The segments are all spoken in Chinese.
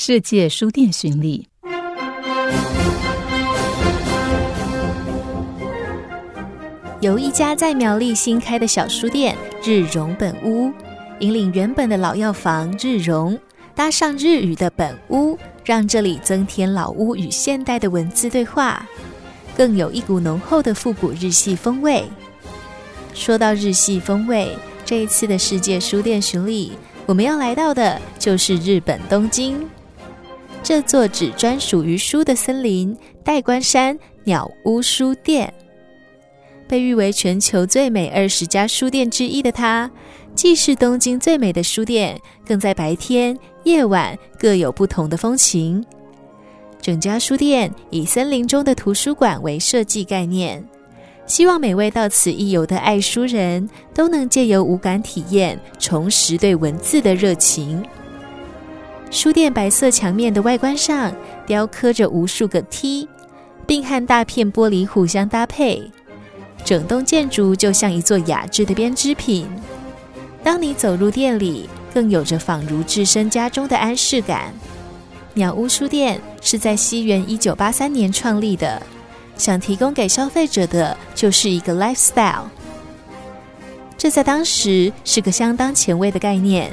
世界书店巡礼。由一家在苗栗新开的小书店日荣本屋，引领原本的老药房日荣，搭上日语的本屋，让这里增添老屋与现代的文字对话，更有一股浓厚的复古日系风味。说到日系风味，这一次的世界书店巡礼，我们要来到的就是日本东京。这座只专属于书的森林——代官山鸟屋书店，被誉为全球最美二十家书店之一的它，既是东京最美的书店，更在白天、夜晚各有不同的风情。整家书店以森林中的图书馆为设计概念，希望每位到此一游的爱书人都能借由无感体验，重拾对文字的热情。书店白色墙面的外观上雕刻着无数个 T，并和大片玻璃互相搭配，整栋建筑就像一座雅致的编织品。当你走入店里，更有着仿如置身家中的安适感。鸟屋书店是在西元一九八三年创立的，想提供给消费者的就是一个 lifestyle，这在当时是个相当前卫的概念。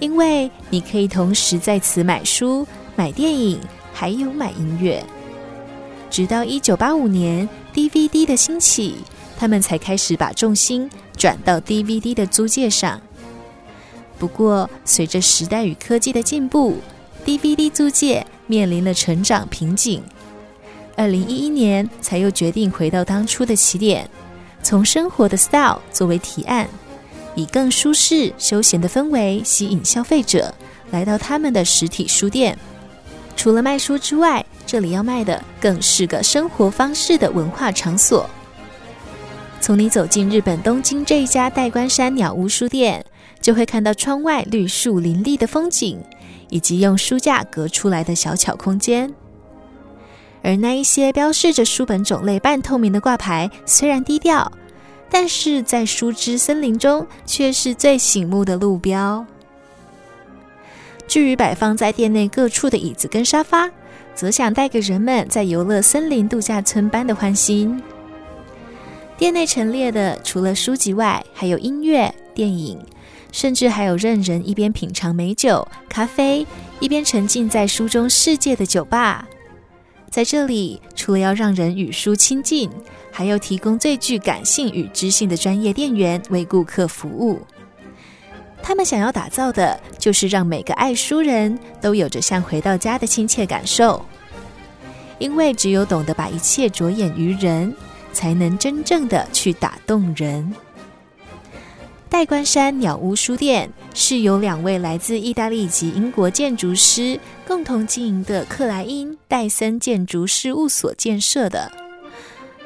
因为你可以同时在此买书、买电影，还有买音乐。直到一九八五年 DVD 的兴起，他们才开始把重心转到 DVD 的租借上。不过，随着时代与科技的进步，DVD 租借面临了成长瓶颈。二零一一年，才又决定回到当初的起点，从生活的 style 作为提案。以更舒适、休闲的氛围吸引消费者来到他们的实体书店。除了卖书之外，这里要卖的更是个生活方式的文化场所。从你走进日本东京这一家代官山鸟屋书店，就会看到窗外绿树林立的风景，以及用书架隔出来的小巧空间。而那一些标示着书本种类半透明的挂牌，虽然低调。但是在树枝森林中，却是最醒目的路标。至于摆放在店内各处的椅子跟沙发，则想带给人们在游乐森林度假村般的欢心。店内陈列的除了书籍外，还有音乐、电影，甚至还有任人一边品尝美酒、咖啡，一边沉浸在书中世界的酒吧。在这里，除了要让人与书亲近。还要提供最具感性与知性的专业店员为顾客服务。他们想要打造的就是让每个爱书人都有着像回到家的亲切感受。因为只有懂得把一切着眼于人，才能真正的去打动人。代官山鸟屋书店是由两位来自意大利及英国建筑师共同经营的克莱因戴森建筑事务所建设的。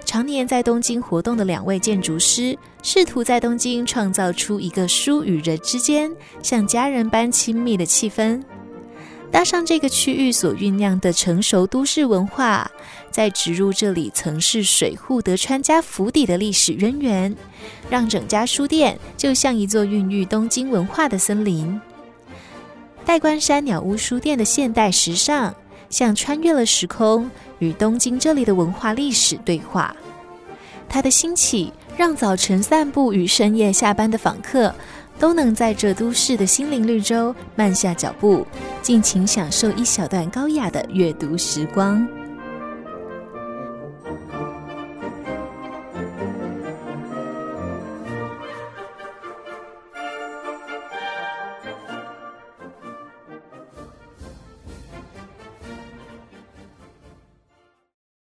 常年在东京活动的两位建筑师，试图在东京创造出一个书与人之间像家人般亲密的气氛。搭上这个区域所酝酿的成熟都市文化，再植入这里曾是水户德川家府邸的历史渊源，让整家书店就像一座孕育东京文化的森林。代官山鸟屋书店的现代时尚，像穿越了时空。与东京这里的文化历史对话，它的兴起让早晨散步与深夜下班的访客都能在这都市的心灵绿洲慢下脚步，尽情享受一小段高雅的阅读时光。